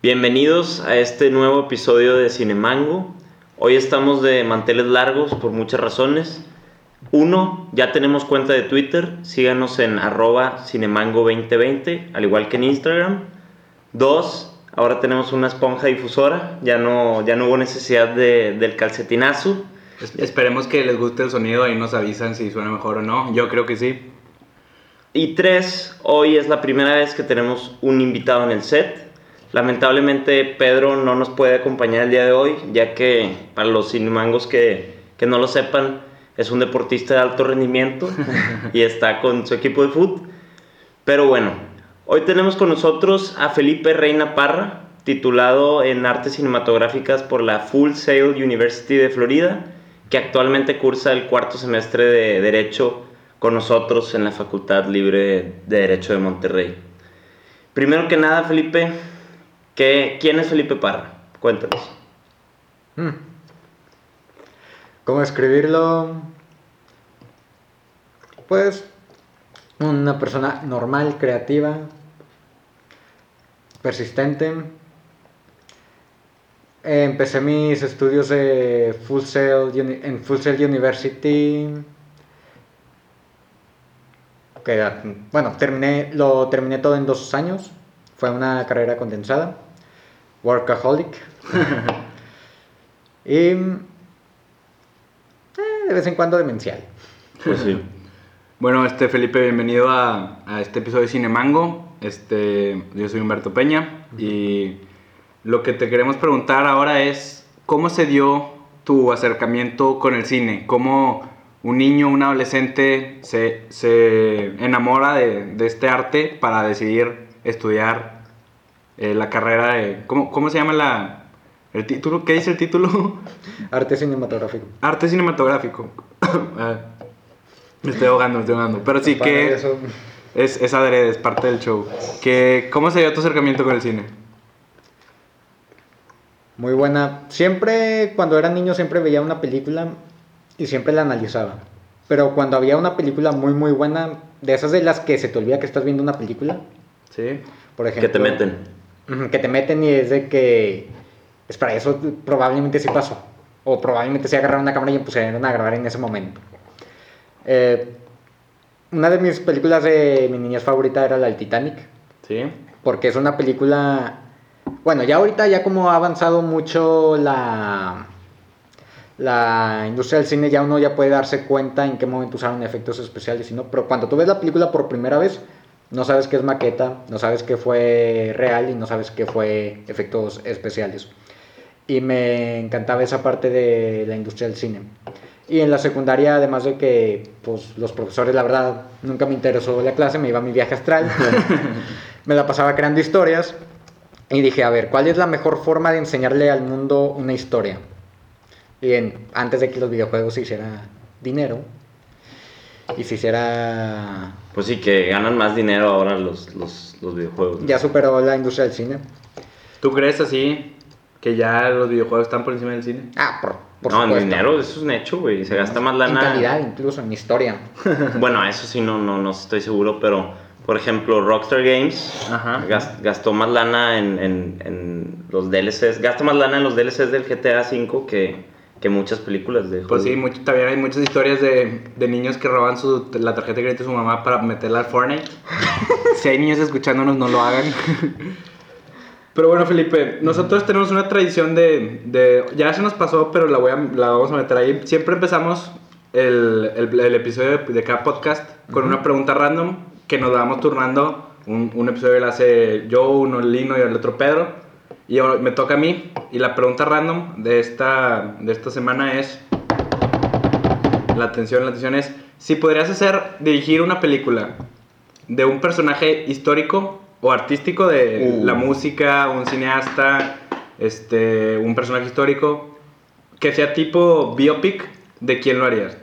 Bienvenidos a este nuevo episodio de Cinemango. Hoy estamos de manteles largos por muchas razones. Uno, ya tenemos cuenta de Twitter, síganos en arroba cinemango2020, al igual que en Instagram. Dos, ahora tenemos una esponja difusora, ya no, ya no hubo necesidad de, del calcetinazo. Esperemos que les guste el sonido, ahí nos avisan si suena mejor o no, yo creo que sí. Y tres, hoy es la primera vez que tenemos un invitado en el set. Lamentablemente Pedro no nos puede acompañar el día de hoy, ya que para los cinemangos que, que no lo sepan, es un deportista de alto rendimiento y está con su equipo de fútbol. Pero bueno, hoy tenemos con nosotros a Felipe Reina Parra, titulado en Artes Cinematográficas por la Full Sail University de Florida, que actualmente cursa el cuarto semestre de Derecho con nosotros en la Facultad Libre de Derecho de Monterrey. Primero que nada, Felipe, ¿Quién es Felipe Parra? Cuéntanos. Hmm. ¿Cómo escribirlo? Pues una persona normal, creativa, persistente. Empecé mis estudios de Full Sail, en Full Sail University. bueno, terminé, lo terminé todo en dos años. Fue una carrera condensada workaholic. y eh, de vez en cuando demencial. Pues sí. Bueno, este Felipe, bienvenido a, a, este episodio de Cinemango. Este, yo soy Humberto Peña y lo que te queremos preguntar ahora es cómo se dio tu acercamiento con el cine, cómo un niño, un adolescente se, se enamora de, de, este arte para decidir estudiar eh, la carrera de... ¿cómo, ¿Cómo se llama la... El título? ¿Qué dice el título? Arte cinematográfico. Arte cinematográfico. Ah, me estoy ahogando, me estoy ahogando. Pero sí que... Es, es adrede, es parte del show. Que, ¿Cómo se dio tu acercamiento con el cine? Muy buena. Siempre, cuando era niño, siempre veía una película y siempre la analizaba. Pero cuando había una película muy, muy buena, de esas de las que se te olvida que estás viendo una película. Sí. Por ejemplo. Que te meten que te meten y es de que es para eso probablemente sí pasó. O probablemente se agarraron una cámara y pusieron a grabar en ese momento. Eh, una de mis películas de mi niñez favorita era la del Titanic. Sí. Porque es una película. Bueno, ya ahorita, ya como ha avanzado mucho la. La industria del cine, ya uno ya puede darse cuenta en qué momento usaron efectos especiales y no. Pero cuando tú ves la película por primera vez, no sabes qué es maqueta, no sabes qué fue real y no sabes qué fue efectos especiales. Y me encantaba esa parte de la industria del cine. Y en la secundaria, además de que pues, los profesores, la verdad, nunca me interesó la clase, me iba a mi viaje astral, me la pasaba creando historias. Y dije, a ver, ¿cuál es la mejor forma de enseñarle al mundo una historia? Y antes de que los videojuegos se hiciera dinero, y se hiciera... Pues sí, que ganan más dinero ahora los, los, los videojuegos. Ya superó la industria del cine. ¿Tú crees así que ya los videojuegos están por encima del cine? Ah, por, por No, en dinero eso es un hecho, güey. Se gasta más lana. En calidad, incluso, en historia. bueno, eso sí no, no, no estoy seguro, pero por ejemplo, Rockstar Games gastó más lana en, en, en, los DLCs, gasta más lana en los DLCs del GTA V que, que muchas películas de Pues sí, mucho, también hay muchas historias de, de niños que roban su, la tarjeta de crédito de su mamá para meterla al Fortnite. si hay niños escuchándonos, no lo hagan. pero bueno, Felipe, nosotros tenemos una tradición de, de, Ya se nos pasó, pero la, voy a, la vamos a meter ahí. Siempre empezamos el, el, el episodio de, cada podcast con una pregunta random que nos vamos turnando. Un, un episodio lo hace yo, uno Lino y el otro Pedro. Y ahora me toca a mí. Y la pregunta random de esta, de esta semana es... La atención, la atención es... Si podrías hacer, dirigir una película de un personaje histórico o artístico de uh. la música, un cineasta, este, un personaje histórico, que sea tipo biopic, ¿de quién lo harías?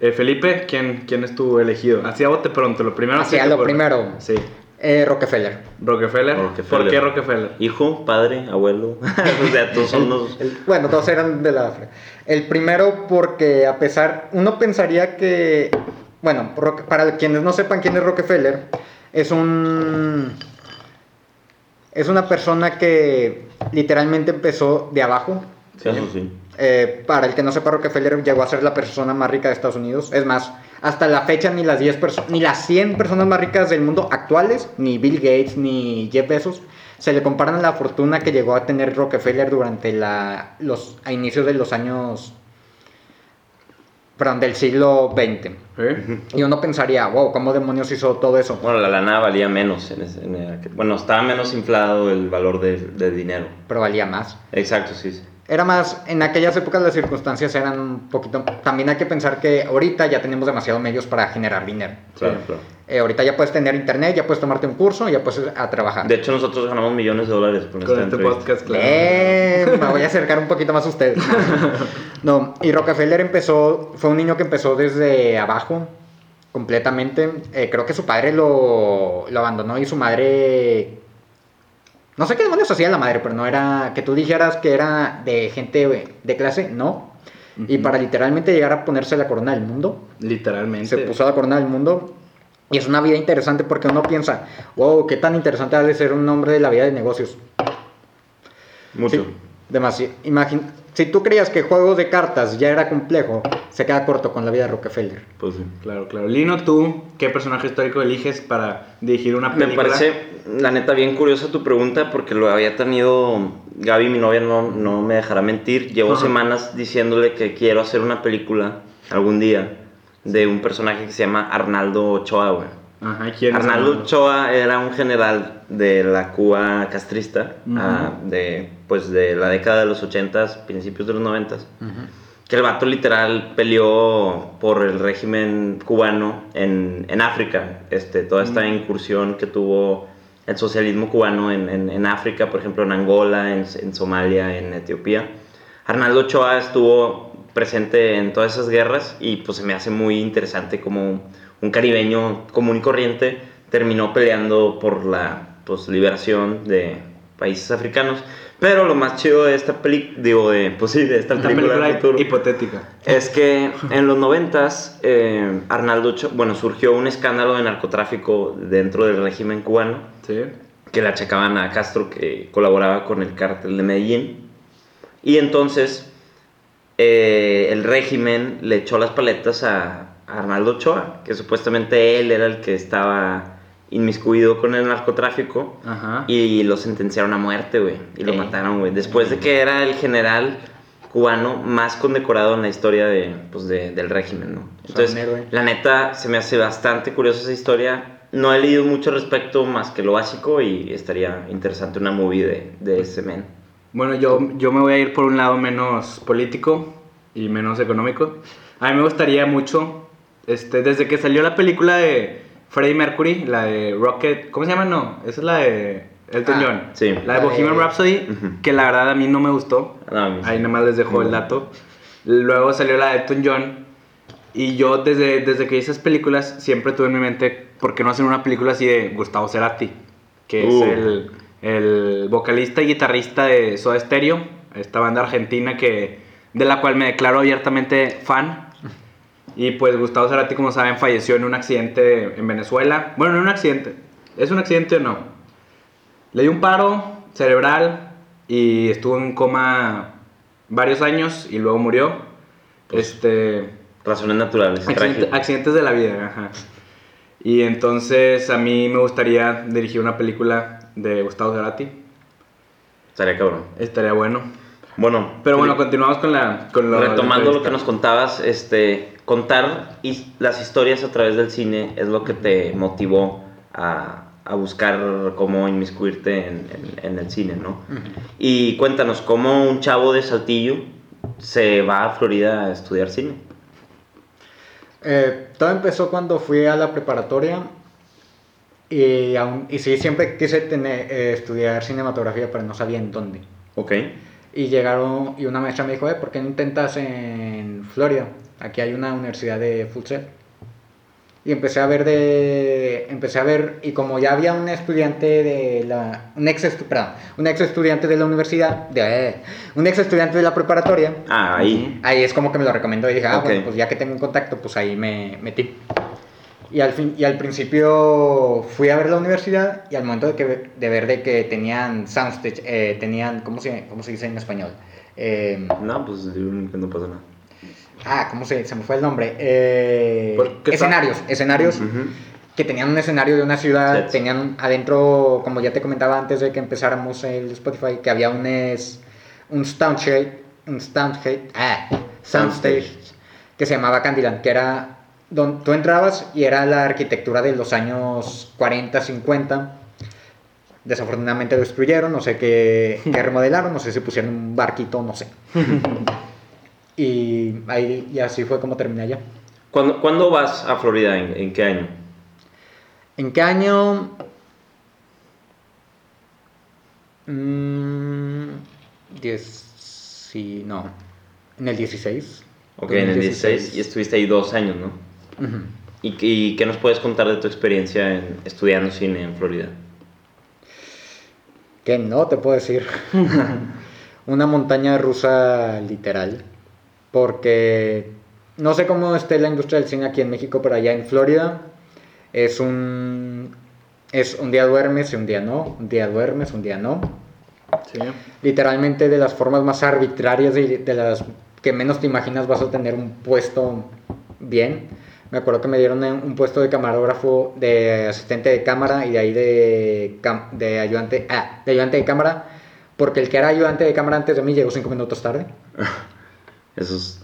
Eh, Felipe, ¿quién, ¿quién es tu elegido? Hacia bote pronto, lo primero. Hacia lo primero. Sí. Eh, Rockefeller. Rockefeller. ¿Por qué Rockefeller? Hijo, padre, abuelo. o sea, todos son los... bueno, todos eran de la... El primero porque a pesar... Uno pensaría que... Bueno, para quienes no sepan quién es Rockefeller, es un... Es una persona que literalmente empezó de abajo. Sí, eso sí. Eh, para el que no sepa, Rockefeller llegó a ser la persona más rica de Estados Unidos. Es más, hasta la fecha ni las 10 perso- ni las 100 personas más ricas del mundo actuales, ni Bill Gates ni Jeff Bezos, se le comparan a la fortuna que llegó a tener Rockefeller durante la, los, a inicios de los años, perdón, del siglo XX. ¿Eh? Y uno pensaría, wow, ¿cómo demonios hizo todo eso? Bueno, la lana valía menos. En ese- en el- bueno, estaba menos inflado el valor del del dinero. Pero valía más. Exacto, sí. sí. Era más, en aquellas épocas las circunstancias eran un poquito... También hay que pensar que ahorita ya tenemos demasiados medios para generar dinero. Claro, Sí. claro. Eh, ahorita ya puedes tener internet, ya puedes tomarte un curso, ya puedes a trabajar. De hecho, nosotros ganamos millones de dólares con, Con este entrevista. podcast, claro. Eh, me voy a acercar un poquito más a ustedes. No, y Rockefeller empezó, fue un niño que empezó desde abajo, completamente. Eh, creo que su padre lo, lo abandonó y su madre... No sé qué demonios hacía la madre, pero no era que tú dijeras que era de gente de clase, no. Y para literalmente llegar a ponerse la corona del mundo, Literalmente. se puso la corona del mundo. Y es una vida interesante porque uno piensa, wow, qué tan interesante ha de ser un hombre de la vida de negocios. Mucho. Sí, demasiado. Imagin si tú creías que juegos de cartas ya era complejo, se queda corto con la vida de Rockefeller. Pues sí. Claro, claro. Lino, ¿tú qué personaje histórico eliges para dirigir una Me película? parece, la neta, bien curiosa tu pregunta porque lo había tenido Gaby, mi novia, no, no me dejará mentir. Llevo Ajá. semanas diciéndole que quiero hacer una película algún día de un personaje que se llama Arnaldo Ochoa, güey. Ajá, ¿y ¿quién es Arnaldo Ochoa era un general de la Cuba castrista, ah, de, pues de la década de los 80s, principios de los 90s. Que el vato literal peleó por el régimen cubano en, en África. Este, toda esta incursión que tuvo el socialismo cubano en, en- en África, por ejemplo en Angola, en, en Somalia, en Etiopía. Arnaldo Ochoa estuvo presente en todas esas guerras y pues se me hace muy interesante como un caribeño común y corriente terminó peleando por la pues, liberación de países africanos. Pero lo más chido de esta película, digo, de, pues sí, de esta Una película, película del futuro, hipotética. es que en los noventas, eh, Arnaldo, bueno, surgió un escándalo de narcotráfico dentro del régimen cubano Sí. que le achacaban a Castro que colaboraba con el cártel de Medellín. Y entonces eh, el régimen le echó las paletas a, a Arnaldo Ochoa, que supuestamente él era el que estaba inmiscuido con el narcotráfico. Ajá. Y lo sentenciaron a muerte, güey. Y lo Ey. mataron, güey. Después de que era el general cubano más condecorado en la historia de, pues, de- del régimen, ¿no? Entonces, la neta, se me hace bastante curiosa esa historia. No he leído mucho respecto más que lo básico y estaría interesante una movie de, de ese men. Bueno, yo, yo me voy a ir por un lado menos político y menos económico. A mí me gustaría mucho, este, desde que salió la película de Freddie Mercury, la de Rocket, ¿cómo se llama? No, esa es la de Elton Ah, John. sí. La de Bohemian Rhapsody, que la verdad a mí no me gustó. No, a mí sí. Ahí nada más les dejo el dato. Luego salió la de Elton John. Y yo desde, desde que vi esas películas siempre tuve en mi mente, ¿por qué no hacer una película así de Gustavo Cerati? Que Uh. es el, el vocalista y guitarrista de Soda Stereo, esta banda argentina que, de la cual me declaro abiertamente fan. Y pues Gustavo Cerati, como saben, falleció en un accidente en Venezuela. Bueno, no un accidente. ¿Es un accidente o no? Le dio un paro cerebral y estuvo en coma varios años y luego murió. Pues, este, Razones naturales. accidente- accidentes de la vida, ajá. Y entonces a mí me gustaría dirigir una película de Gustavo Cerati. Estaría cabrón. Estaría bueno. Bueno, Pero bueno, Felipe, continuamos con la... Con lo- retomando la lo que nos contabas, este, contar his- las historias a través del cine es lo que te motivó a, a buscar cómo inmiscuirte en, en- en el cine, ¿no? Y cuéntanos, ¿cómo un chavo de Saltillo se va a Florida a estudiar cine? Eh, todo empezó cuando fui a la preparatoria y, aún, y sí, siempre quise tener, eh, estudiar cinematografía, pero no sabía en dónde. Ok. Y llegaron, y una maestra me dijo, eh, ¿por qué no intentas en Florida? Aquí hay una universidad de set. Y empecé a ver de, empecé a ver, y como ya había un estudiante de la, un ex, perdón, un ex estudiante de la universidad, de, un ex estudiante de la preparatoria, Ah, ahí. ahí es como que me lo recomendó y dije, ah, Ok. bueno, pues ya que tengo un contacto, pues ahí me metí. Y al, fin, y al principio fui a ver la universidad y al momento de, que, de ver de que tenían soundstage, eh, tenían, ¿cómo se, ¿cómo se dice en español? Eh, No, pues no pasa nada. Ah, ¿cómo se, se me fue el nombre? Eh, ¿Por qué escenarios, escenarios que tenían un escenario de una ciudad, tenían adentro, como ya te comentaba antes de que empezáramos el Spotify, que había un, es, un soundstage, un soundstage, ah, soundstage, que se llamaba Candyland, que era donde tú entrabas y era la arquitectura de los años 40, 50. Desafortunadamente lo destruyeron, no sé qué, qué remodelaron, no sé si pusieron un barquito, no sé. y, ahí, y así fue como terminé allá. ¿Cuándo, cuándo vas a Florida? ¿En, en qué año? ¿En qué año? Mm, diez, sí, no. En el 16. Ok, en el 16 y estuviste ahí dos años, ¿no? ¿Y, y qué nos puedes contar de tu experiencia en, estudiando cine en Florida? ¿Qué no te puedo decir? Una montaña rusa literal. Porque no sé cómo esté la industria del cine aquí en México, pero allá en Florida es un. Es un día duermes y un día no. Un día duermes, un día no. Sí. literalmente de las formas más arbitrarias y de las que menos te imaginas vas a tener un puesto bien. Me acuerdo que me dieron un puesto de camarógrafo, de asistente de cámara y de ahí de, de ayudante, ah, de ayudante de cámara, porque el que era ayudante de cámara antes de mí llegó cinco minutos tarde. Eso es,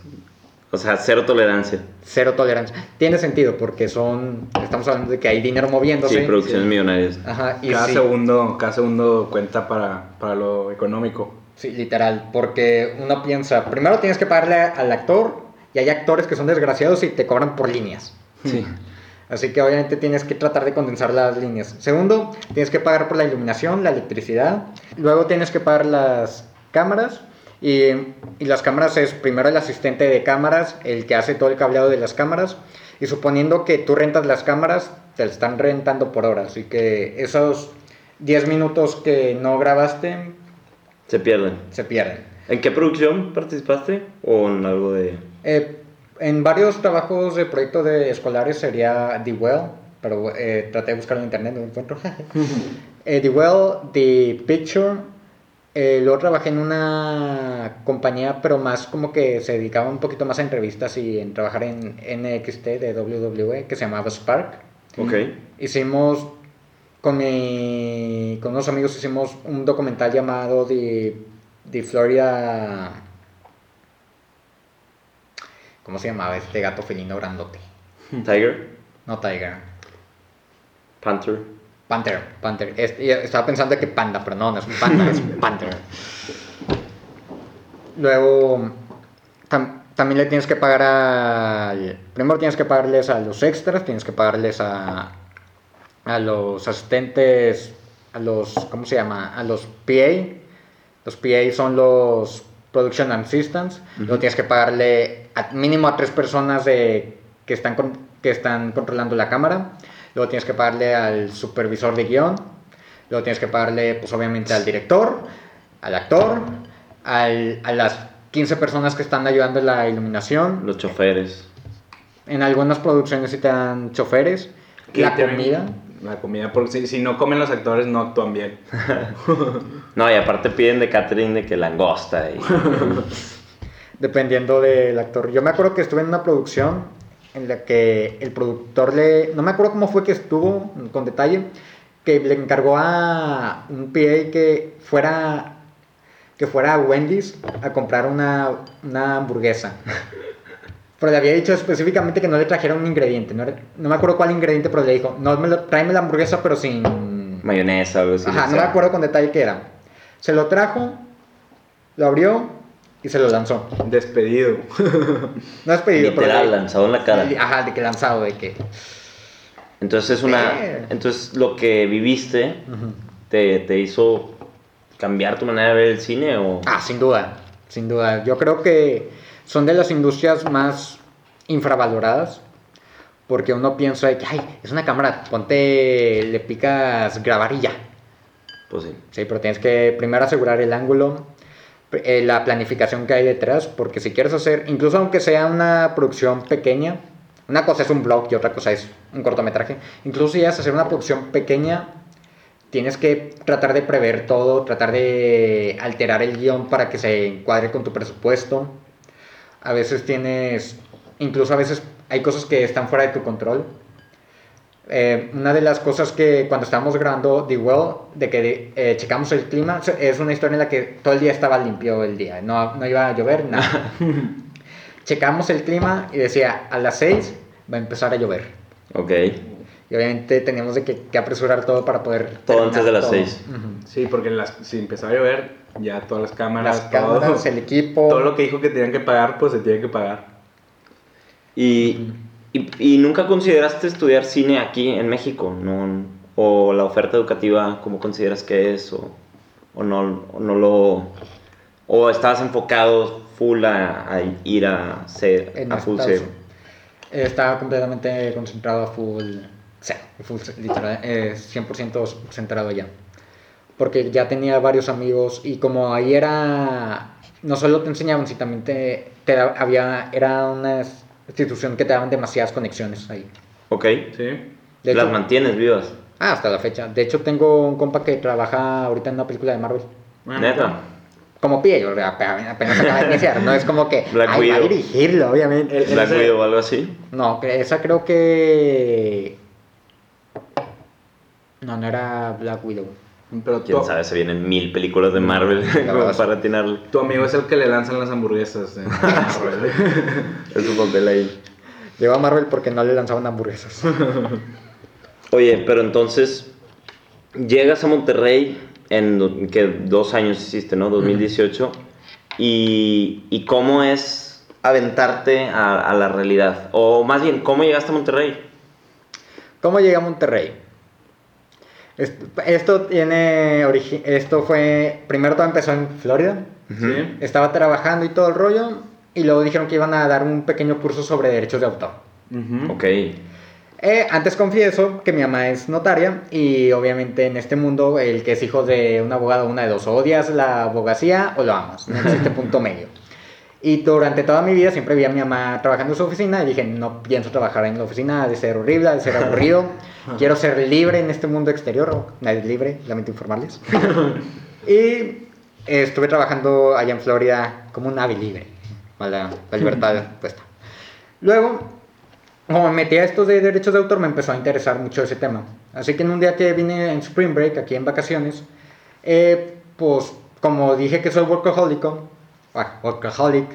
o sea, cero tolerancia. Cero tolerancia. Tiene sentido porque son, estamos hablando de que hay dinero moviéndose. Sí, producciones millonarias. Ajá, y Cada sí. segundo, cada segundo cuenta para, para lo económico. Sí, literal, porque uno piensa, primero tienes que pagarle al actor y hay actores que son desgraciados y te cobran por líneas. Sí. Así que obviamente tienes que tratar de condensar las líneas. Segundo, tienes que pagar por la iluminación, la electricidad. Luego tienes que pagar las cámaras. Y, y las cámaras es primero el asistente de cámaras, el que hace todo el cableado de las cámaras. Y suponiendo que tú rentas las cámaras, te las están rentando por hora. Así que esos 10 minutos que no grabaste Se pierden. se pierden. ¿En qué producción participaste? ¿O en algo de...? Eh, en varios trabajos de proyectos de escolares sería The Well, pero eh, traté de buscarlo en internet, no lo encuentro. Eh, The Well, The Picture. Eh, luego trabajé en una compañía, pero más como que se dedicaba un poquito más a entrevistas y en trabajar en NXT de WWE, que se llamaba Spark. Ok. Hicimos, con, mi, con unos amigos hicimos un documental llamado The, The Florida... ¿Cómo se llamaba este gato felino grandote? Tiger, No Tiger. Panther. Panther, Panther. Estaba pensando que panda, pero no, no es un panda, es un Panther. Luego, tam- también le tienes que pagar al... Primero tienes que pagarles a los extras, tienes que pagarles a, a los asistentes, a los, ¿cómo se llama? A los PA. Los PA son los Production Assistants. Luego tienes que pagarle a- mínimo a tres personas de, que, están con- que están controlando la cámara. Luego tienes que pagarle al supervisor de guion. Luego tienes que pagarle, pues obviamente, al director, al actor, al- a las 15 personas que están ayudando en la iluminación. Los choferes. En algunas producciones sí te dan choferes. La comida. La comida, porque si, si no comen los actores no actúan bien. No, y aparte piden de catering de que langosta y... Dependiendo del actor. Yo me acuerdo que estuve en una producción en la que el productor le... No me acuerdo cómo fue que estuvo con detalle. Que le encargó a un PA que fuera... Que fuera a Wendy's a comprar una, una hamburguesa. Pero le había dicho específicamente que no le trajera un ingrediente. No, era- no me acuerdo cuál ingrediente, pero le dijo, no, me lo- tráeme la hamburguesa, pero sin... Mayonesa, algo así. Ajá, o no me sea. acuerdo con detalle qué era. Se lo trajo, lo abrió y se lo lanzó. Despedido. No es pedido, Literal, lanzado en la cara. Ajá, de que lanzado, de que. Entonces es una... Eh. Entonces lo que viviste te, te hizo cambiar tu manera de ver el cine o... Ah, sin duda, sin duda. Yo creo que son de las industrias más infravaloradas. Porque uno piensa de que, ay, es una cámara, ponte, le picas grabar y ya. Pues sí. Sí, pero tienes que primero asegurar el ángulo, eh, la planificación que hay detrás, porque si quieres hacer, incluso aunque sea una producción pequeña, Una cosa es un blog y otra cosa es un cortometraje. Incluso si vas hacer una producción pequeña, tienes que tratar de prever todo, tratar de alterar el guion para que se encuadre con tu presupuesto. A veces tienes, incluso a veces hay cosas que están fuera de tu control. Eh, una de las cosas que cuando estábamos grabando The Well, de que eh, checamos el clima, es una historia en la que todo el día estaba limpio el día, no, no iba a llover, nada. checamos el clima y decía, a las 6 va a empezar a llover. Ok. Y obviamente teníamos de que, que apresurar todo para poder... Todo antes de las todo. 6. Ujú. Sí, porque las, si empezaba a llover, ya todas las cámaras, Las cámaras, todo, el equipo... todo lo que dijo que tenían que pagar, pues se tiene que pagar. Y, y, y nunca consideraste estudiar cine aquí en México? ¿No? ¿O la oferta educativa, cómo consideras que es? ¿O, o no, o no lo... ¿O estabas enfocado full a, a ir a, ser, en a full cero? Estaba completamente concentrado a full cero, full literal, eh, 100% centrado allá. Porque ya tenía varios amigos y como ahí era, no solo te enseñaban, sino también te, te había, era una institución que te daban demasiadas conexiones ahí. Ok. Sí. De Las hecho- mantienes vivas. Ah, hasta la fecha. De hecho, tengo un compa que trabaja ahorita en una película de Marvel. Bueno, Neta. Como pie, o sea, apenas acaba de iniciar. No es como que Black ay, va a Widow. dirigirlo, obviamente. El- ¿La ese- cuido o algo así? No, esa creo que. No, no era Black Widow. Pero Quién tu, sabe, se vienen mil películas de Marvel como para atinarle. tu amigo es el que le lanzan las hamburguesas. eh. Es su papel ahí. Llegó a Marvel porque no le lanzaban hamburguesas. Oye, pero entonces llegas a Monterrey en que dos años hiciste, ¿no? 2018. Y, y cómo es aventarte a, a la realidad. O más bien, ¿cómo llegaste a Monterrey? ¿Cómo llegué a Monterrey? Esto, esto tiene origi- Esto fue. Primero todo empezó en Florida. Sí. Estaba trabajando y todo el rollo. Y luego dijeron que iban a dar un pequeño curso sobre derechos de autor. Ujú. Ok. Eh, antes confieso que mi mamá es notaria y obviamente en este mundo el que es hijo de un abogado, una de dos, o odias la abogacía o lo amas, no existe punto medio. Y durante toda mi vida siempre vi a mi mamá trabajando en su oficina y dije, no pienso trabajar en la oficina, ha de ser horrible, ha de ser aburrido, quiero ser libre en este mundo exterior, nadie es libre, lamento informarles. y estuve trabajando allá en Florida como un ave libre, la, la libertad puesta. Luego como me metí a esto de derechos de autor, me empezó a interesar mucho ese tema. Así que en un día que vine en Spring Break, aquí en vacaciones, eh, pues como dije que soy workaholic, ah, workaholic,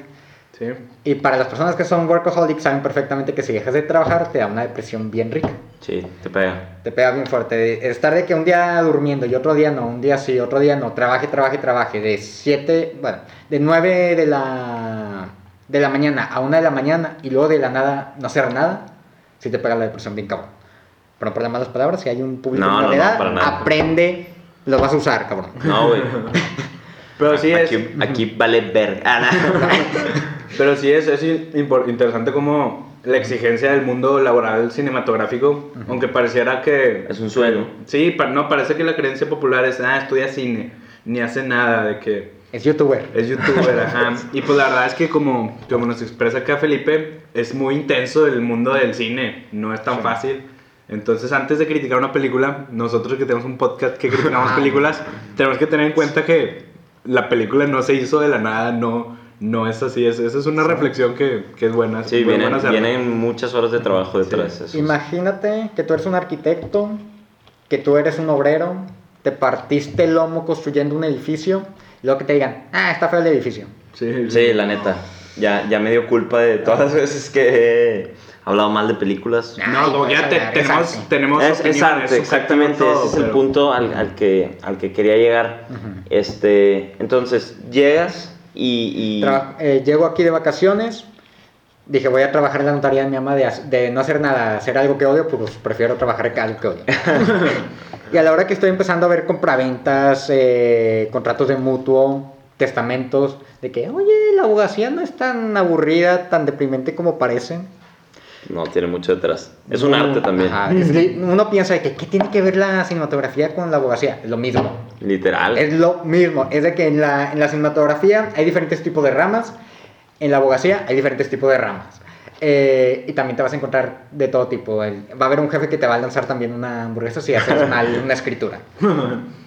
Sí. y para las personas que son workaholic saben perfectamente que si dejas de trabajar te da una depresión bien rica. Sí, te pega. Te pega bien fuerte. Estar de que un día durmiendo y otro día no, un día sí, otro día no. Trabaje, trabaje, trabaje. De 7, bueno, de 9 de la, de la mañana a 1 de la mañana y luego de la nada no hacer nada. Sí te pega la depresión bien cabrón. Pero por las malas palabras, si hay un público No, en no, la no, edad, nada. aprende, lo vas a usar, cabrón. No, güey. Pero sí es. aquí, aquí vale ver. Ah, no. Pero sí es, es interesante como la exigencia del mundo laboral cinematográfico, aunque pareciera que... Es un sueño. Sí, no, parece que la creencia popular es, ah, estudia cine, ni hace nada de que Es youtuber. es youtuber, ajá. Y pues la verdad es que como, como nos expresa acá Felipe, es muy intenso el mundo del cine, no es tan Sí. fácil. Entonces, antes de criticar una película, nosotros que tenemos un podcast que criticamos Ajá. películas, tenemos que tener en cuenta que la película no se hizo de la nada, no, no es así. Es, esa es una reflexión que, que es buena. Sí, vienen, buena vienen muchas horas de trabajo detrás de eso. Imagínate que tú eres un arquitecto, que tú eres un obrero, te partiste el lomo construyendo un edificio, y luego que te digan, ah, está feo el edificio. Sí, Sí, la neta. Ya, ya me dio culpa de todas las veces que hablado mal de películas. No, como que ya te- Ay, tenemos, tenemos Es, es arte, exactamente, todo, ese es el punto al, al que, al que quería llegar. Ujú. Este, entonces, llegas y... y- eh, llego aquí de vacaciones. Dije, voy a trabajar en la notaría de mi mamá de, de no hacer nada, hacer algo que odio, pues prefiero trabajar en algo que odio. y a la hora que estoy empezando a ver compraventas, eh, contratos de mutuo, testamentos, de que, oye, la abogacía no es tan aburrida, tan deprimente como parece. No, tiene mucho detrás. Es un arte también, Ajá, es li- uno piensa de que, ¿qué tiene que ver la cinematografía con la abogacía? Es lo mismo. literal. Es lo mismo, es de que en la, en la cinematografía hay diferentes tipos de ramas, en la abogacía hay diferentes tipos de ramas. Eh, y también te vas a encontrar de todo tipo. Va a haber un jefe que te va a lanzar también una hamburguesa si haces mal una escritura.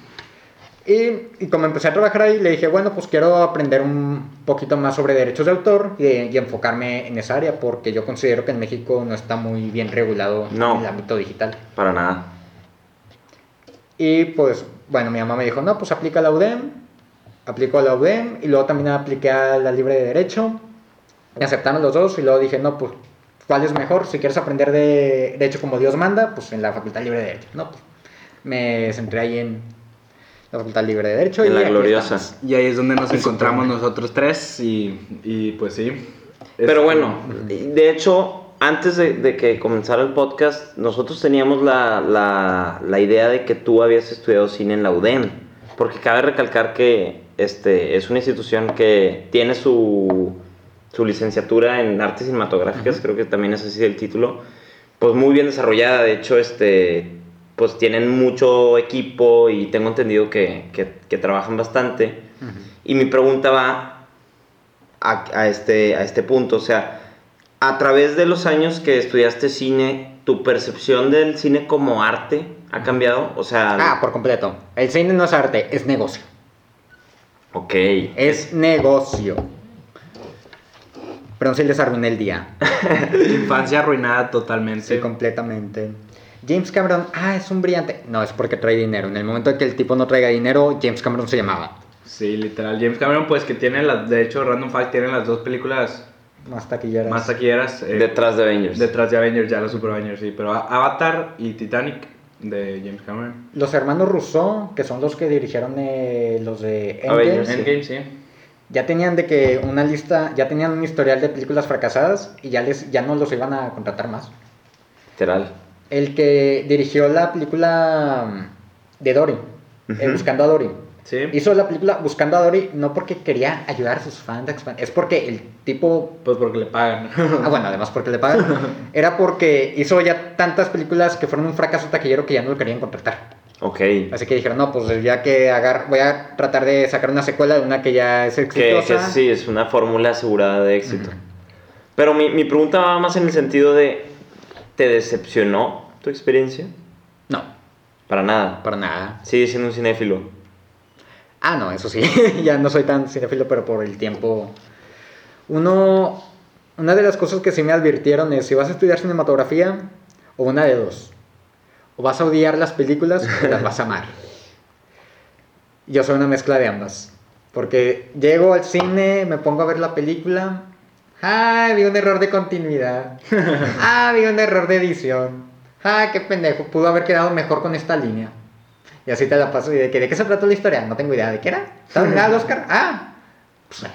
Y, y como empecé a trabajar ahí, le dije, bueno, pues quiero aprender un poquito más sobre derechos de autor y, y enfocarme en esa área, porque yo considero que en México no está muy bien regulado No. el ámbito digital. Para nada. Y pues, bueno, mi mamá me dijo, no, pues aplica a la UDEM, aplico a la UDEM y luego también apliqué a la Libre de Derecho. Me aceptaron los dos y luego dije, no, pues, ¿cuál es mejor? Si quieres aprender de Derecho como Dios manda, pues en la Facultad Libre de Derecho. No, pues, me centré ahí en la Facultad Libre de Derecho. En y la gloriosa. estamos. Y ahí es donde nos encontramos nosotros tres y, y pues sí. Pero Este, bueno, de hecho, antes de, de que comenzara el podcast, nosotros teníamos la, la- la idea de que tú habías estudiado cine en la UDEM. Porque cabe recalcar que este, es una institución que tiene su, su licenciatura en artes cinematográficas, creo que también es así el título, pues muy bien desarrollada. De hecho, este, pues tienen mucho equipo y tengo entendido que, que- que trabajan bastante. Y mi pregunta va a, a este, a este punto. O sea, a través de los años que estudiaste cine, ¿tu percepción del cine como arte ha cambiado? O sea, Ah, por completo. El cine no es arte, es negocio. ok. Es negocio. Perdón si les arruiné el día. Infancia arruinada totalmente. Sí, completamente. James Cameron, ah, es un brillante. No, es porque trae dinero. En el momento en que el tipo no traiga dinero, James Cameron se llamaba. Sí, literal. James Cameron, pues que tiene las. De hecho, Random Fact tiene las dos películas Más taquilleras. más taquilleras. eh, Detrás de Avengers. Detrás de Avengers, ya los Super Avengers, sí. Pero Avatar y Titanic de James Cameron. Los hermanos Rousseau, que son los que dirigieron eh, los de Endgame. Endgame, sí. ya tenían de que una lista, ya tenían un historial de películas fracasadas y ya les ya no los iban a contratar más. Literal. El que dirigió la película mm, de Dory, eh. Buscando a Dory. Sí. Hizo la película Buscando a Dory no porque quería ayudar a sus fans, es porque el tipo Pues porque le pagan. Ah, bueno, además porque le pagan. Era porque hizo ya tantas películas que fueron un fracaso taquillero que ya no lo querían contratar. Ok. Así que dijeron, no, pues ya que agar voy a tratar de sacar una secuela de una que ya es exitosa. que sí, es una fórmula asegurada de éxito. Pero mi, mi pregunta va más en el sentido de, ¿te decepcionó tu experiencia? No, Para nada. para nada. Sigue siendo un cinéfilo. Ah, no, eso sí, ya no soy tan cinéfilo, pero por el tiempo. Uno, una de las cosas que sí me advirtieron es, si vas a estudiar cinematografía, o una de dos. O vas a odiar las películas o las vas a amar. Yo soy una mezcla de ambas. Porque llego al cine, me pongo a ver la película. Ah, vi un error de continuidad. Ah, vi un error de edición. Ah, qué pendejo. Pudo haber quedado mejor con esta línea. Y así te la paso. ¿Y de, qué, de qué se trató la historia? No tengo idea. ¿De qué era? ¿Estaba nominada al Oscar? Ah. Pues,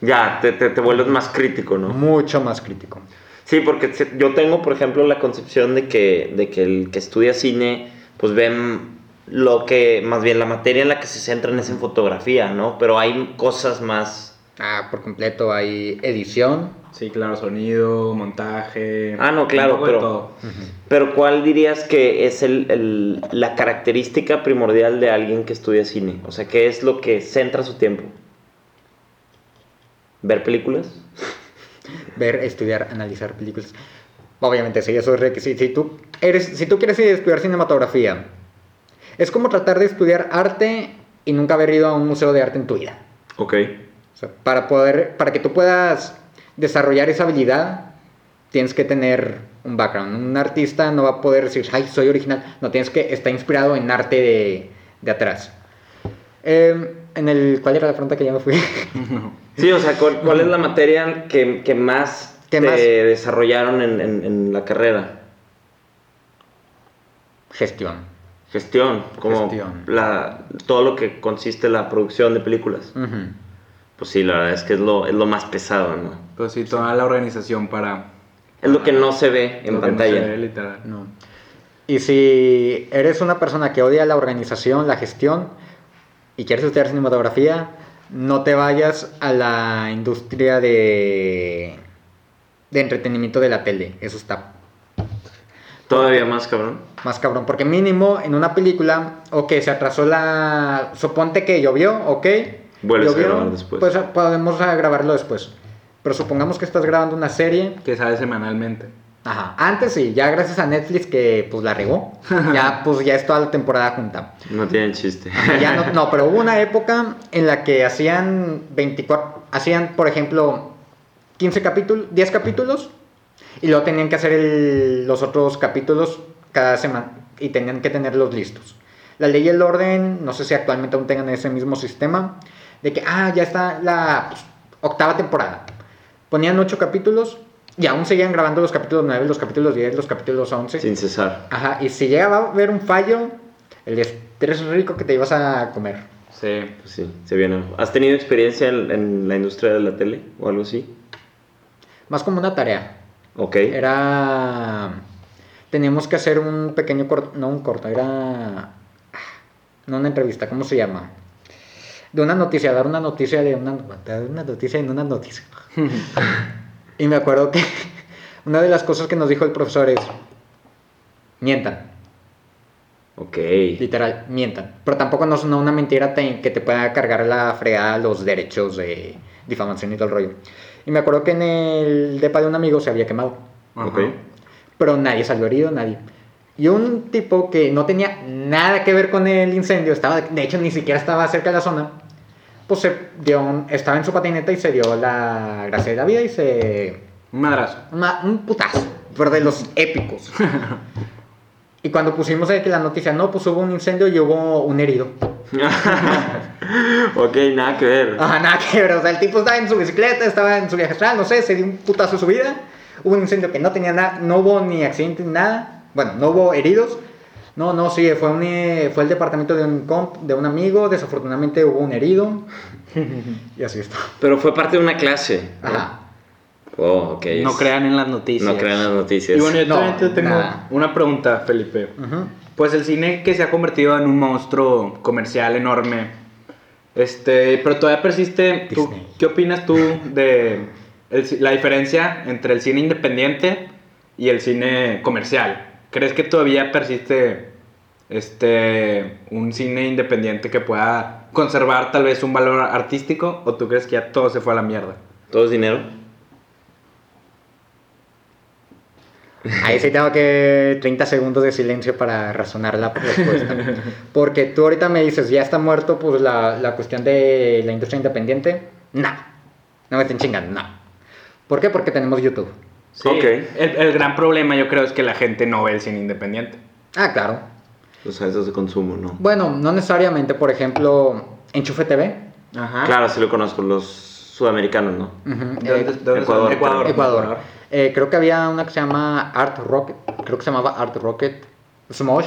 Ya, te, te, te vuelves más crítico, ¿no? mucho más crítico. Sí, porque yo tengo, por ejemplo, la concepción de que, de que el que estudia cine, pues ven lo que, más bien la materia en la que se centran es en fotografía, ¿no? Pero hay cosas más... Ah, por completo. Hay edición. Sí, claro, sonido, montaje. Ah, no, claro, pero- todo. Pero ¿cuál dirías que es el, el- la característica primordial de alguien que estudia cine? O sea, ¿qué es lo que centra su tiempo? ¿Ver películas? Ver, estudiar, analizar películas. Obviamente, sí, eso es requisito. Si tú, eres, si tú quieres estudiar cinematografía, es como tratar de estudiar arte y nunca haber ido a un museo de arte en tu vida. Ok. O sea, para, poder, para que tú puedas desarrollar esa habilidad, tienes que tener un background. Un artista no va a poder decir, ay, soy original. No, tienes que estar inspirado en arte de, de atrás. Eh, en el, ¿Cuál era la pregunta que ya me fui? Sí, o sea, ¿cuál, cuál es la materia que, que más ¿Qué te más? desarrollaron en, en- en la carrera? Gestión. Gestión, como Gestión. La, todo lo que consiste la producción de películas. Pues sí, la verdad es que es lo, es lo más pesado, ¿no? Pues sí, toda la organización para. Es lo que no se ve en lo que no pantalla. se ve, literal. No. Y si eres una persona que odia la organización, la gestión y quieres estudiar cinematografía, no te vayas a la industria de, de entretenimiento de la tele. Eso está Todavía más, cabrón. más cabrón. Porque mínimo en una película, ok, se atrasó la... Suponte que llovió, ok. Vuelves a grabar después. Pues podemos a grabarlo después. Pero supongamos que estás grabando una serie. Que sale semanalmente. Ajá. Antes sí, ya gracias a Netflix que pues la regó. Ya pues ya es toda la temporada junta. No tienen chiste. Ya no, no, pero hubo una época en la que hacían 24, hacían por ejemplo 15 capítulos, 10 capítulos y luego tenían que hacer el- los otros capítulos cada semana y tenían que tenerlos listos. La ley y el orden, no sé si actualmente aún tengan ese mismo sistema, de que, ah, ya está la pues, octava temporada. Ponían 8 capítulos y aún seguían grabando los capítulos 9, los capítulos 10, los capítulos 11. Sin cesar. Ajá, y si llegaba a haber un fallo, el estrés rico que te ibas a comer. Sí. Pues sí, se viene. ¿Has tenido experiencia en, en la industria de la tele o algo así? Más como una tarea. Ok. Era. Teníamos que hacer un pequeño corto. No un corto, era. No una entrevista, ¿cómo se llama? De una noticia, dar una noticia de una. Dar una noticia en una noticia. y me acuerdo que una de las cosas que nos dijo el profesor es. Mientan, Ok. literal, mientan. Pero tampoco no no una mentira que te pueda cargar la fregada los derechos de difamación y todo el rollo. Y me acuerdo que en el depa de un amigo se había quemado. Ajá. Ok. pero nadie salió herido, nadie. Y un tipo que no tenía nada que ver con el incendio, estaba, de hecho ni siquiera estaba cerca de la zona, pues se dio un- estaba en su patineta y se dio la gracia de la vida y se... Un madrazo. una- un putazo, pero de los épicos. y cuando pusimos que la noticia, no, pues hubo un incendio y hubo un herido. ok, nada que ver. Ajá, nada que ver, o sea, el tipo estaba en su bicicleta, estaba en su viaje astral, no sé, se dio un putazo su vida. Hubo un incendio que no tenía nada, no hubo ni accidente ni nada. Bueno, no hubo heridos. No, no, sí, fue, un, eh, fue el departamento de un comp, de un amigo, desafortunadamente hubo un herido. y así está. Pero fue parte de una clase. ¿no? Ajá. Oh, ok. No crean en las noticias. No crean las noticias. Y bueno, yo No, también te tengo nada. una pregunta, Felipe. Pues el cine que se ha convertido en un monstruo comercial enorme. Este, pero todavía persiste. ¿tú-. ¿Qué opinas tú de el la diferencia entre el cine independiente y el cine comercial? ¿Crees que todavía persiste este un cine independiente que pueda conservar tal vez un valor artístico o tú crees que ya todo se fue a la mierda? ¿Todo es dinero? Ahí sí tengo que 30 segundos de silencio para razonar la respuesta. Porque tú ahorita me dices, ya está muerto pues la, la cuestión de la industria independiente. No, no me estén chingando, no. ¿Por qué? Porque tenemos YouTube. Sí. Ok. El, el gran problema yo creo es que la gente no ve el cine independiente. Ah, claro. Los salsas de consumo, ¿no? Bueno, no necesariamente, por ejemplo, Enchufe TV. Ajá. Claro, sí lo conozco, los sudamericanos, ¿no? ¿De eh, dónde- de dónde Ecuador, son? Ecuador. Ecuador. Eh, creo que había una que se llama Art Rocket. Creo que se llamaba Art Rocket. Smosh.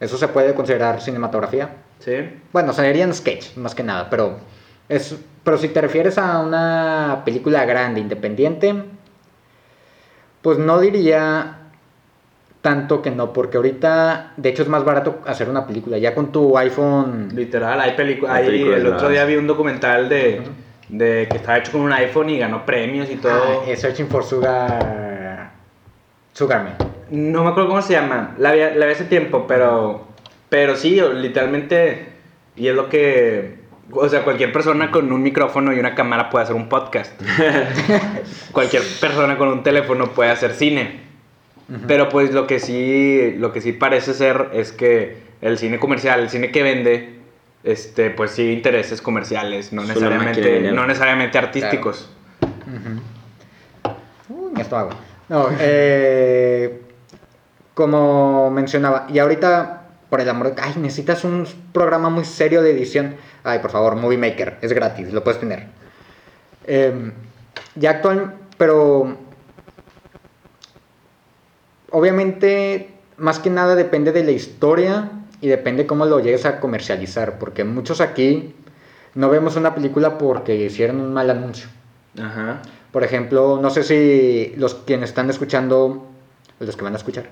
Eso se puede considerar cinematografía. Sí. Bueno, serían sketch, más que nada, pero es pero si te refieres a una película grande, independiente, pues no diría tanto que no, porque ahorita, de hecho, es más barato hacer una película. Ya con tu iPhone, Literal, hay películas. El otro día vi un documental de, de que estaba hecho con un iPhone y ganó premios y todo. ah, Searching for Sugar, Sugarman. No me acuerdo cómo se llama. La vi, la vi hace tiempo, pero. Pero sí, literalmente. Y es lo que. O sea, cualquier persona con un micrófono y una cámara puede hacer un podcast. cualquier persona con un teléfono puede hacer cine. Pero pues lo que sí. Lo que sí parece ser es que el cine comercial, el cine que vende. Este, pues sí, intereses comerciales, no necesariamente, no necesariamente artísticos. Uy, esto hago. No, eh, como mencionaba, y ahorita, por el amor de... Ay, necesitas un programa muy serio de edición. Ay, por favor, Movie Maker, es gratis, lo puedes tener. Eh, ya actual, pero... Obviamente, más que nada depende de la historia y depende cómo lo llegues a comercializar, porque muchos aquí no vemos una película porque hicieron un mal anuncio. Ajá. Por ejemplo, no sé si los quienes están escuchando, los que van a escuchar,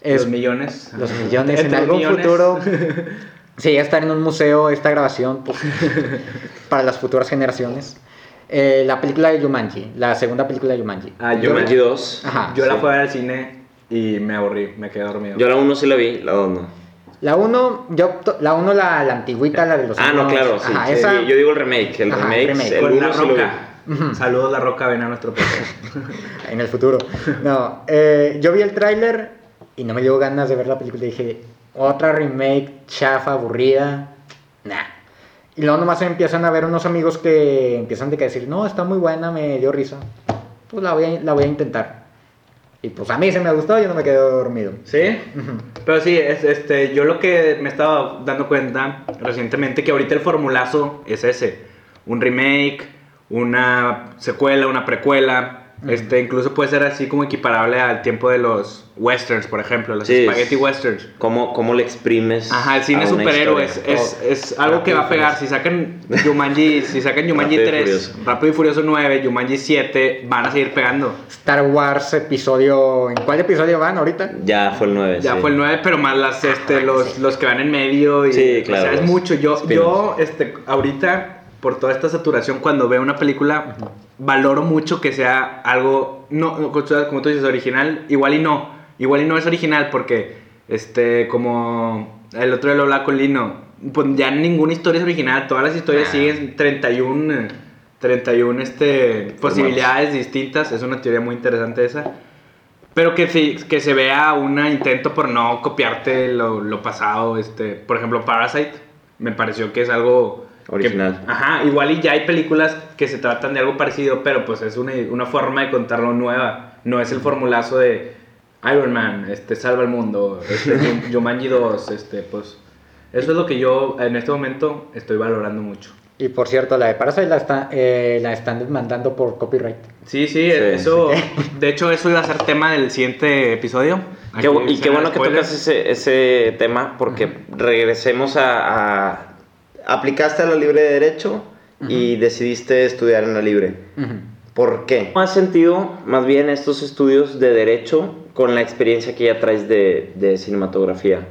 es los millones. los millones en algún millones. futuro. Sí, estar en un museo esta grabación pues, para las futuras generaciones. Eh, la película de Yumanji, la segunda película de Yumanji. Ah, yo, Jumanji 2. Ajá. yo la fui a ver al cine y me aburrí, me quedé dormido. Yo la 1 sí la vi, la 2 no. La 1, yo la uno la, la antigüita, la de los Ah, no, claro, sí. Ajá, sí, esa- Yo digo el remake. El Ajá, remake, remake. el 1 La. Roca. Saludos La Roca, ven a nuestro podcast. en el futuro. No, eh, yo vi el tráiler y no me dio ganas de ver la película. Dije, otra remake chafa, aburrida. Nah. Y luego nomás empiezan a ver unos amigos que empiezan de que decir, no, está muy buena, me dio risa. Pues la voy a, la voy a intentar. Y pues a mí se me gustó, yo no me quedé dormido. ¿Sí? Pero sí, es, este, yo lo que me estaba dando cuenta recientemente que ahorita el formulazo es ese. Un remake, una secuela, una precuela. Este, incluso puede ser así como equiparable al tiempo de los westerns, por ejemplo, los Sí, spaghetti es- westerns. ¿Cómo, cómo le exprimes? Ajá, el cine superhéroes es, es algo que va a pegar. Si sacan Jumanji, si sacan Jumanji Rápido y 3, Furioso. Rápido y Furioso 9, Jumanji 7, van a seguir pegando. Star Wars episodio... ¿En cuál episodio van ahorita? Ya fue el 9. Ya sí. fue el 9, pero más las, este, los, los que van en medio. Y, Sí, claro, O sea, es mucho. Yo, yo este, ahorita, por toda esta saturación, cuando veo una película, valoro mucho que sea algo, no, como tú dices, original. Igual y no. Igual y no es original porque, este, como el otro día lo hablaba con Lino, pues ya ninguna historia es original. Todas las historias siguen 31, eh, 31 este, posibilidades distintas. Es una teoría muy interesante esa. Pero que, que se vea un intento por no copiarte lo, lo pasado. Este, por ejemplo, Parasite me pareció que es algo... que- Original. ajá, igual y ya hay películas que se tratan de algo parecido, pero pues es una, una forma de contarlo nueva. No es el formulazo de Iron Man, este, salva el mundo, este, Jum- Jumanji 2, este, pues... Eso es lo que yo en este momento estoy valorando mucho. Y por cierto, la de Parasite la, está- eh, la están demandando por copyright. Sí, sí, Sí, eso... De hecho, eso iba a ser tema del siguiente episodio. Qué y qué bueno que tocas ese, ese tema porque regresemos a, a- Aplicaste a la libre de derecho y decidiste estudiar en la libre. ¿Por qué? ¿Cómo has sentido más bien estos estudios de derecho con la experiencia que ya traes de, de cinematografía?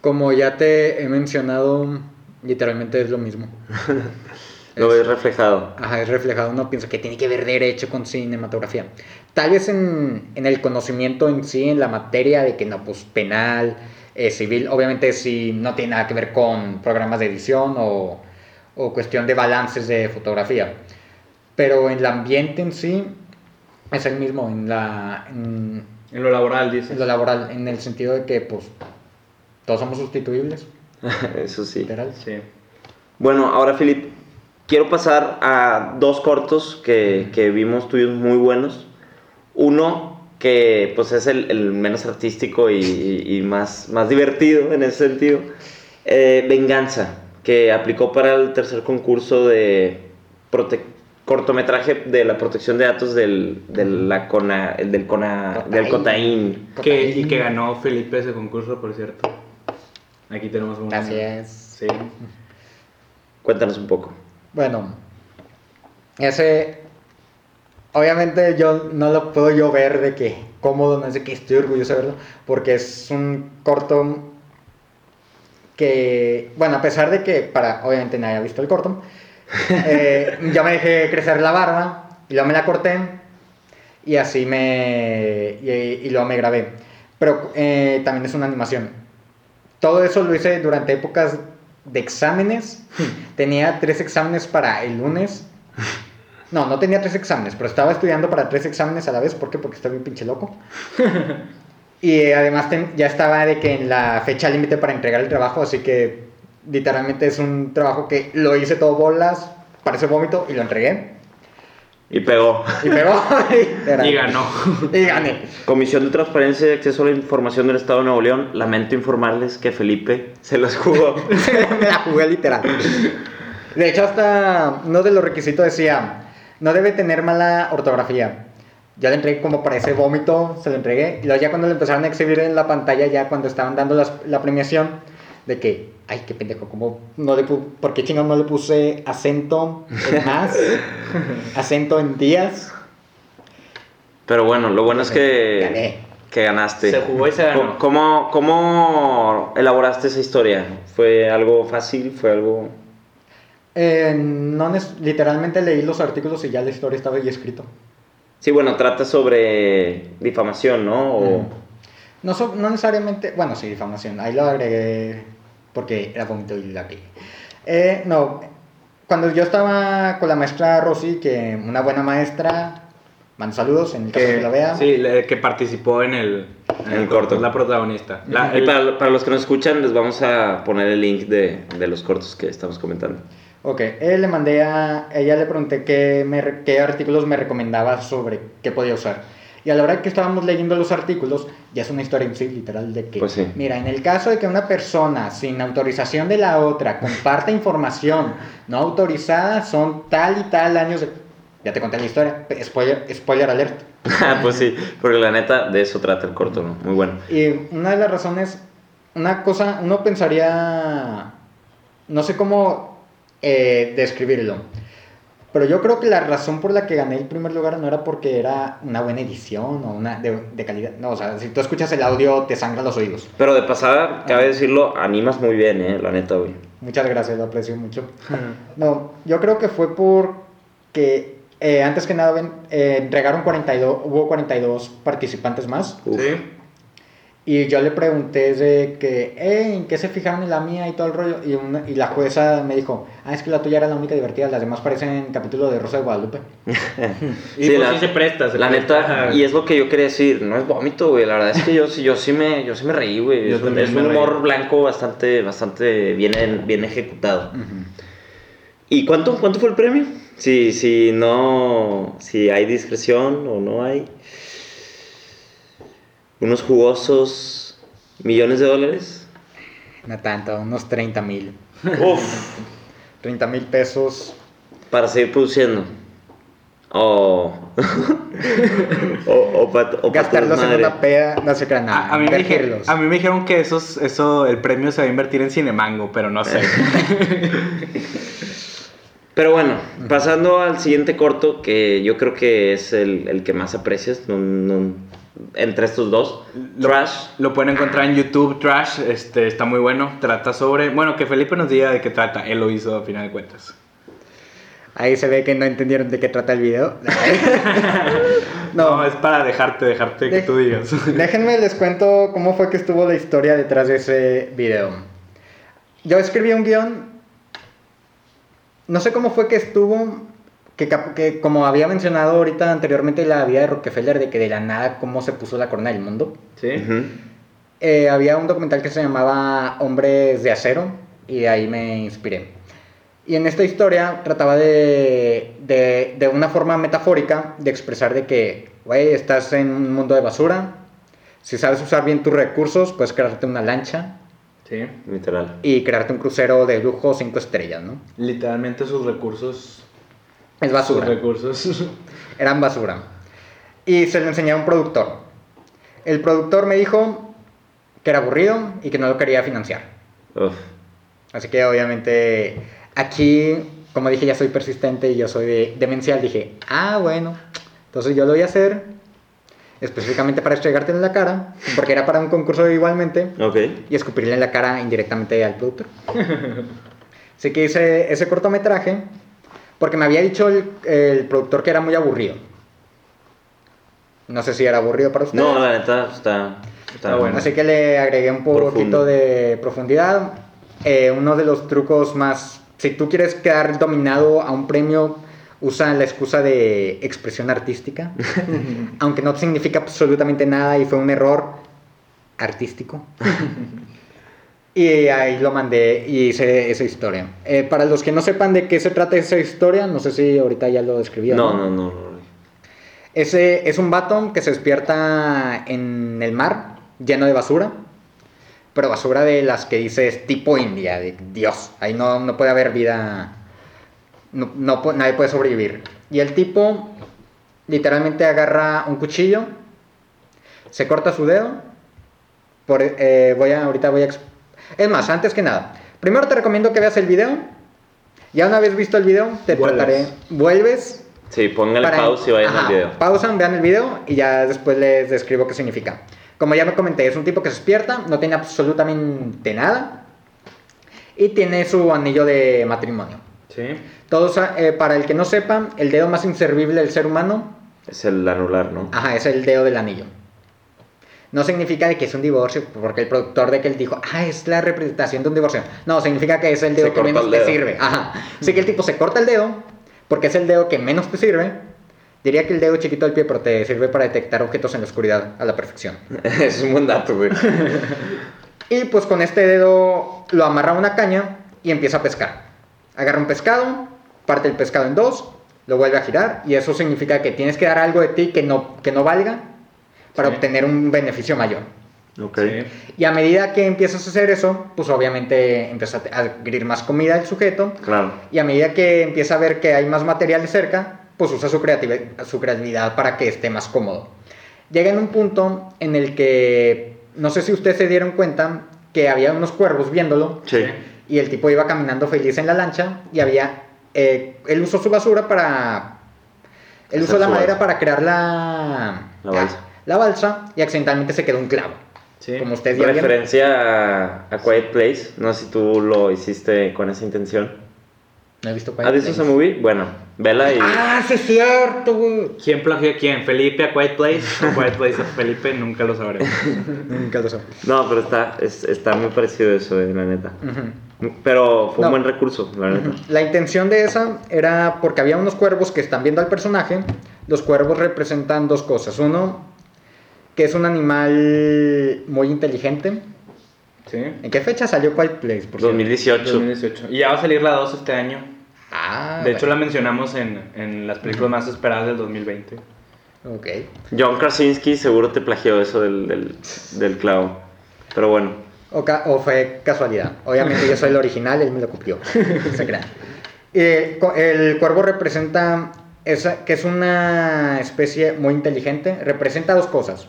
Como ya te he mencionado, literalmente es lo mismo. Lo Es- ves reflejado. Ajá, es reflejado. Uno piensa que tiene que ver derecho con cinematografía. Tal vez en, en el conocimiento en sí, en la materia de que no, pues penal, eh, civil, obviamente si no tiene nada que ver con programas de edición o, o cuestión de balances de fotografía. Pero en el ambiente en sí es el mismo, en, la, en, En lo laboral, dices. en lo laboral, en el sentido de que pues todos somos sustituibles, Eso sí. literal. Sí. Bueno, ahora Filip, quiero pasar a dos cortos que, que vimos tuyos muy buenos. Uno que pues es el, el menos artístico y, y- y más, más divertido en ese sentido. Eh, Venganza, que aplicó para el tercer concurso de prote- cortometraje de la protección de datos del, de la CONA, el del, CONA, del COTAIN. Que, y que ganó Felipe ese concurso, por cierto. Aquí tenemos un... Así es. Sí. Cuéntanos un poco. Bueno, ese. Obviamente yo no lo puedo yo ver de que cómodo, no es de que estoy orgulloso de verlo, porque es un corto que, bueno, a pesar de que para, obviamente nadie ha visto el corto, eh, yo me dejé crecer la barba y luego me la corté y así me, y, y luego me grabé. Pero eh, también es una animación. Todo eso lo hice durante épocas de exámenes. Tenía tres exámenes para el lunes. No, no tenía tres exámenes, pero estaba estudiando para tres exámenes a la vez. ¿Por qué? Porque estaba bien pinche loco. Y eh, además ten- ya estaba de que en la fecha límite para entregar el trabajo, así que literalmente es un trabajo que lo hice todo bolas, parece vómito y lo entregué. Y pegó. Y pegó. Y ganó. Y gané. Comisión de Transparencia y Acceso a la Información del Estado de Nuevo León, lamento informarles que Felipe se los jugó. me la jugué literal. De hecho, hasta uno de los requisitos decía, no debe tener mala ortografía. Ya le entregué como para ese vómito, se lo entregué. Y luego ya cuando lo empezaron a exhibir en la pantalla, ya cuando estaban dando las- la premiación, de que, ay, qué pendejo, como no le ¿por qué chingón no le puse acento en más? acento en días. Pero bueno, lo bueno es que, Gané. que ganaste. Se jugó y se ganó. ¿Cómo, cómo elaboraste esa historia? ¿Fue algo fácil? ¿Fue algo...? Eh, no literalmente leí los artículos y ya la historia estaba ahí escrito. Sí, bueno, trata sobre difamación, ¿no? O... Mm. No, so- no necesariamente, bueno, sí, difamación, ahí lo agregué porque era vómito y la que. Eh, no, cuando yo estaba con la maestra Rosy, que una buena maestra, mando saludos en el caso que, Que, la vea. sí, que participó en el, En el corto. es La protagonista. La- Y el- para, para los que nos escuchan, les vamos a poner el link de, de los cortos que estamos comentando. Ok, eh, le mandé a ella, le pregunté qué, me qué artículos me recomendaba sobre qué podía usar. Y a la hora que estábamos leyendo los artículos, ya es una historia en sí, literal, de que, Pues sí. mira, en el caso de que una persona sin autorización de la otra comparta información no autorizada, son tal y tal años de... Ya te conté la historia, spoiler, spoiler alert. Ah, pues sí, porque la neta de eso trata el corto, ¿no? Muy bueno. Y una de las razones, una cosa, uno pensaría, no sé cómo eh, describirlo, pero yo creo que la razón por la que gané el primer lugar no era porque era una buena edición o una de, de calidad, no, o sea, si tú escuchas el audio te sangra los oídos. Pero de pasada, cabe decirlo, animas muy bien, ¿eh? La neta, güey. Muchas gracias, lo aprecio mucho. No, yo creo que fue porque eh, antes que nada ven, eh, entregaron 42, hubo 42 participantes más. Uf. Sí. Y yo le pregunté de que, "Eh, ¿en qué se fijaron en la mía y todo el rollo? Y, una- y la jueza me dijo, ah, es que la tuya era la única divertida, las demás parecen capítulo de Rosa de Guadalupe. Y pues sí se presta, se la presta. neta, y es lo que yo quería decir, no es vómito, güey. La verdad es que yo, sí- yo, sí, me, yo sí me reí, güey. Yo Es, un- reí. humor blanco bastante, bastante bien, bien ejecutado. ¿Y cuánto, cuánto fue el premio? Si, si no, si hay discreción o no hay. Unos jugosos millones de dólares. No tanto, unos 30 mil. Uf, 30 mil pesos. para seguir produciendo. O. o, o pa- o pa' Gastarlos en una peda, no se crean nada. A, a mí me dijeron, a mí me dijeron que esos, eso, el premio se va a invertir en Cinemango, pero no sé. Pero bueno, pasando al siguiente corto, que yo creo que es el, el que más aprecias no- no- entre estos dos. Lo- Trash. Lo pueden encontrar en YouTube, Trash, este, está muy bueno. Trata sobre, bueno, que Felipe nos diga de qué trata. Él lo hizo a final de cuentas. Ahí se ve que no entendieron de qué trata el video. No, no, es para dejarte, dejarte que tú digas. Déjenme les cuento cómo fue que estuvo la historia detrás de ese video. Yo escribí un guion. No sé cómo fue que estuvo. Que, que como había mencionado ahorita anteriormente la vida de Rockefeller, de que de la nada cómo se puso la corona del mundo. ¿Sí? Ujú. Eh, había un documental que se llamaba Hombres de Acero y de ahí me inspiré. Y en esta historia trataba de, de, de una forma metafórica de expresar de que, güey, estás en un mundo de basura, si sabes usar bien tus recursos, puedes crearte una lancha Sí. Literal. y crearte un crucero de lujo 5 estrellas, ¿no? Literalmente sus recursos. Es basura. Sus recursos. eran basura. Y se lo enseñé a un productor. El productor me dijo que era aburrido y que no lo quería financiar. Uf. Así que obviamente aquí, como dije, ya soy persistente y yo soy de- demencial. Dije, ah, bueno, entonces yo lo voy a hacer específicamente para estregarte en la cara, porque era para un concurso igualmente, Ok. y escupirle en la cara indirectamente al productor. Así que hice ese cortometraje, porque me había dicho el, el productor que era muy aburrido. No sé si era aburrido para usted. No, la neta está. Está bueno. Así que le agregué un poquito Profundo. de profundidad. Eh, uno de los trucos más... Si tú quieres quedar dominado a un premio, usa la excusa de expresión artística. aunque no significa absolutamente nada y fue un error artístico. y ahí lo mandé y hice esa historia. Eh, para los que no sepan de qué se trata esa historia, no sé si ahorita ya lo describí. o No, no, no. no. ese es un vato que se despierta en el mar, lleno de basura. Pero basura de las que dices tipo India, de Dios. Ahí no, no puede haber vida. No, no nadie puede sobrevivir. Y el tipo literalmente agarra un cuchillo, se corta su dedo. Por, eh, voy a, ahorita voy a. Es más, antes que nada, primero te recomiendo que veas el video. Ya una vez visto el video, te Vuelves. trataré. Vuelves Sí, para- pausa y vayan al video. Pausan, vean el video y ya después les describo qué significa. Como ya me comenté, es un tipo que se despierta, no tiene absolutamente nada y tiene su anillo de matrimonio. Sí. Todos, eh, para el que no sepa, el dedo más inservible del ser humano, Es el anular, ¿no? ajá, es el dedo del anillo. No significa de que es un divorcio, porque el productor de que él dijo, ah, es la representación de un divorcio. No, significa que es el dedo Se que menos el te dedo. sirve. Ajá. Así que el tipo se corta el dedo, porque es el dedo que menos te sirve. Diría que el dedo chiquito del pie, pero te sirve para detectar objetos en la oscuridad a la perfección. es un buen dato, güey. Y pues con este dedo lo amarra a una caña y empieza a pescar. Agarra un pescado, parte el pescado en dos, lo vuelve a girar y eso significa que tienes que dar algo de ti que no, que no valga para Sí. obtener un beneficio mayor. Ok. Sí. Y a medida que empiezas a hacer eso, pues obviamente empieza a adquirir más comida el sujeto Claro. y a medida que empieza a ver que hay más material cerca, pues usa su, creativi- su creatividad para que esté más cómodo. Llega en un punto en el que, no sé si ustedes se dieron cuenta, que había unos cuervos viéndolo Sí. y el tipo iba caminando feliz en la lancha y había, eh, él usó su basura para, él usó la madera para crear la, La balsa. La balsa y accidentalmente se quedó un clavo. Sí. Como ustedes ya. Referencia a, a Quiet Place. No sé si tú lo hiciste con esa intención. No he visto ¿Has Quiet visto Place. esa movie? Bueno, vela y. Ah, sí es cierto, güey. ¿Quién plagió a quién? ¿Felipe a Quiet Place? ¿O Quiet Place a Felipe? Nunca lo sabremos. Nunca lo sé. No, pero está, es- está muy parecido eso, eh, la neta. Ujú. Pero fue No. un buen recurso, la neta. La intención de esa era porque había unos cuervos que están viendo al personaje. Los cuervos representan dos cosas. Uno, que es un animal muy inteligente. ¿Sí? ¿En qué fecha salió Quiet Place? Por cierto? 2018. 2018. Y ya va a salir la 2 este año. Ah, De hecho, la mencionamos en, en las películas más esperadas del 2020. Ok. John Krasinski seguro te plagió eso del, del, del clavo. Pero bueno. O, ca- o fue casualidad. Obviamente yo soy el original, él me lo copió. Se crean. Eh, el cuervo representa esa, que es una especie muy inteligente. Representa dos cosas.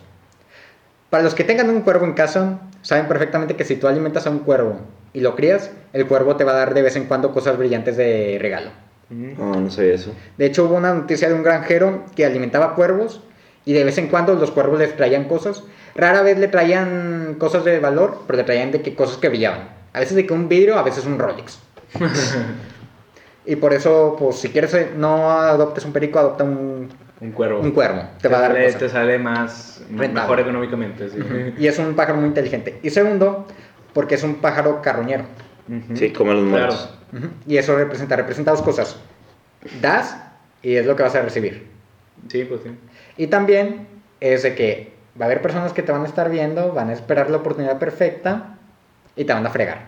Para los que tengan un cuervo en casa, saben perfectamente que si tú alimentas a un cuervo y lo crías, el cuervo te va a dar de vez en cuando cosas brillantes de regalo. No, no sabía eso. De hecho, hubo una noticia de un granjero que alimentaba cuervos y de vez en cuando los cuervos les traían cosas. Rara vez le traían cosas de valor, pero le traían de que cosas que brillaban. A veces de que un vidrio, a veces un Rolex. y por eso, pues si quieres eh, no adoptes un perico, adopta un, Un cuervo. un cuervo. Te va a dar sale, cosas. te sale más Rentable. mejor económicamente. Sí. Y es un pájaro muy inteligente. Y segundo, porque es un pájaro carroñero. Ujú. Sí, como los Claro. muertos. Ujú. Y eso representa, representa dos cosas. Das y es lo que vas a recibir. Sí, pues sí. Y también es de que va a haber personas que te van a estar viendo, van a esperar la oportunidad perfecta y te van a fregar.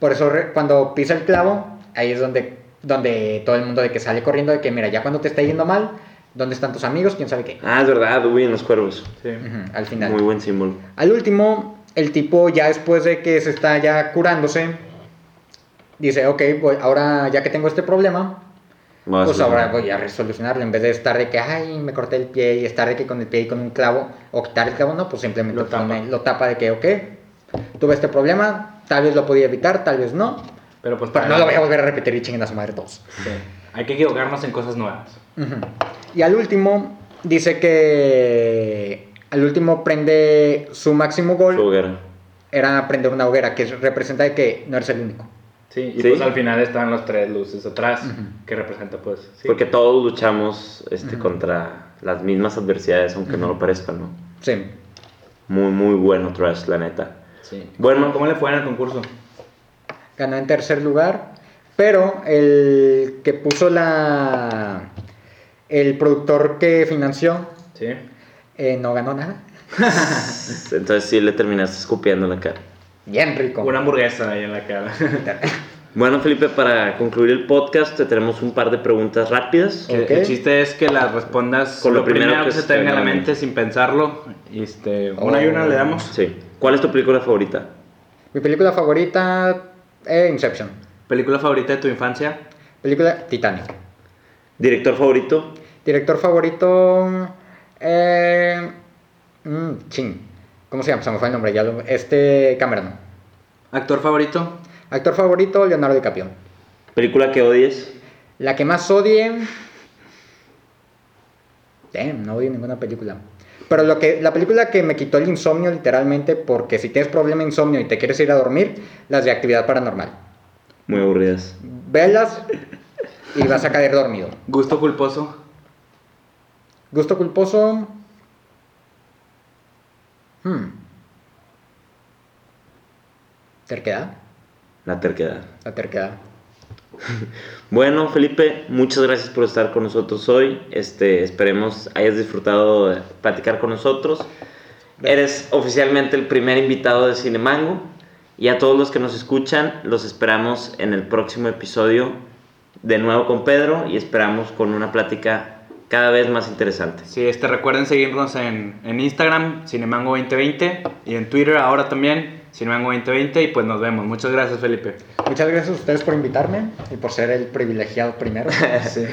Por eso re- cuando pisa el clavo, ahí es donde, donde todo el mundo de que sale corriendo de que mira, ya cuando te está yendo mal, ¿dónde están tus amigos? ¿Quién sabe qué? Ah, es verdad, Uy, en los cuervos. Sí. Ujú, al final. Muy buen símbolo. Al último, el tipo ya después de que se está ya curándose, dice, ok, voy, ahora ya que tengo este problema, a pues ahora voy a resolucionarlo. En vez de estar de que, ay, me corté el pie y estar de que con el pie y con un clavo, o quitar el clavo, no, pues simplemente Lo tapa. pone- lo tapa de que, ok, tuve este problema, tal vez lo podía evitar, tal vez no, Pero pues pero no lo voy a volver a repetir y chinguen a su madre todos. Sí. Hay que equivocarnos en cosas nuevas. Ujú. Y al último, dice que al último prende su máximo gol, Su hoguera. era prender una hoguera, que representa de que no eres el único. Sí, y Sí. pues al final están los tres luces atrás, Ujú. que representa pues... sí. Porque todos luchamos este, Ujú. contra las mismas adversidades, aunque no lo parezcan, ¿no? Sí. Muy, muy bueno Trash, la neta. sí. Bueno, ¿Cómo le fue en el concurso? Ganó en tercer lugar, pero el que puso la el productor que financió Sí. eh, no ganó nada. entonces sí le terminaste escupiendo la cara. Bien rico. Una hamburguesa ahí en la cara. Bueno, Felipe, para concluir el podcast, te tenemos un par de preguntas rápidas. El chiste es que las respondas Con lo lo primero, primero que, que se se te venga a la mente sin pensarlo. Este, una y una le damos. Sí. ¿Cuál es tu película favorita? Mi película favorita eh, Inception. ¿Película favorita de tu infancia? Película Titanic. ¿Director favorito? Director favorito eh, mm, ching. ¿Cómo se llama? Se me fue el nombre ya. lo- este Cameron. ¿Actor favorito? Actor favorito Leonardo DiCaprio. ¿Película que odies? La que más odie. Damn, no odio ninguna película. Pero lo que, la película que me quitó el insomnio, literalmente, porque si tienes problema de insomnio y te quieres ir a dormir, las de actividad paranormal. Muy aburridas. Velas y vas a caer dormido. ¿Gusto culposo? Gusto culposo. Hmm. ¿Terquedad? La terquedad. La terquedad. Bueno, Felipe, muchas gracias por estar con nosotros hoy. Este, esperemos hayas disfrutado de platicar con nosotros. Eres oficialmente el primer invitado de Cinemango. Y a todos los que nos escuchan, los esperamos en el próximo episodio de nuevo con Pedro y esperamos con una plática cada vez más interesante. Sí, este, recuerden seguirnos en, en Instagram, Cinemango2020, y en Twitter ahora también, Cinemango2020, y pues nos vemos. Muchas gracias, Felipe. Muchas gracias a ustedes por invitarme y por ser el privilegiado primero. Sí.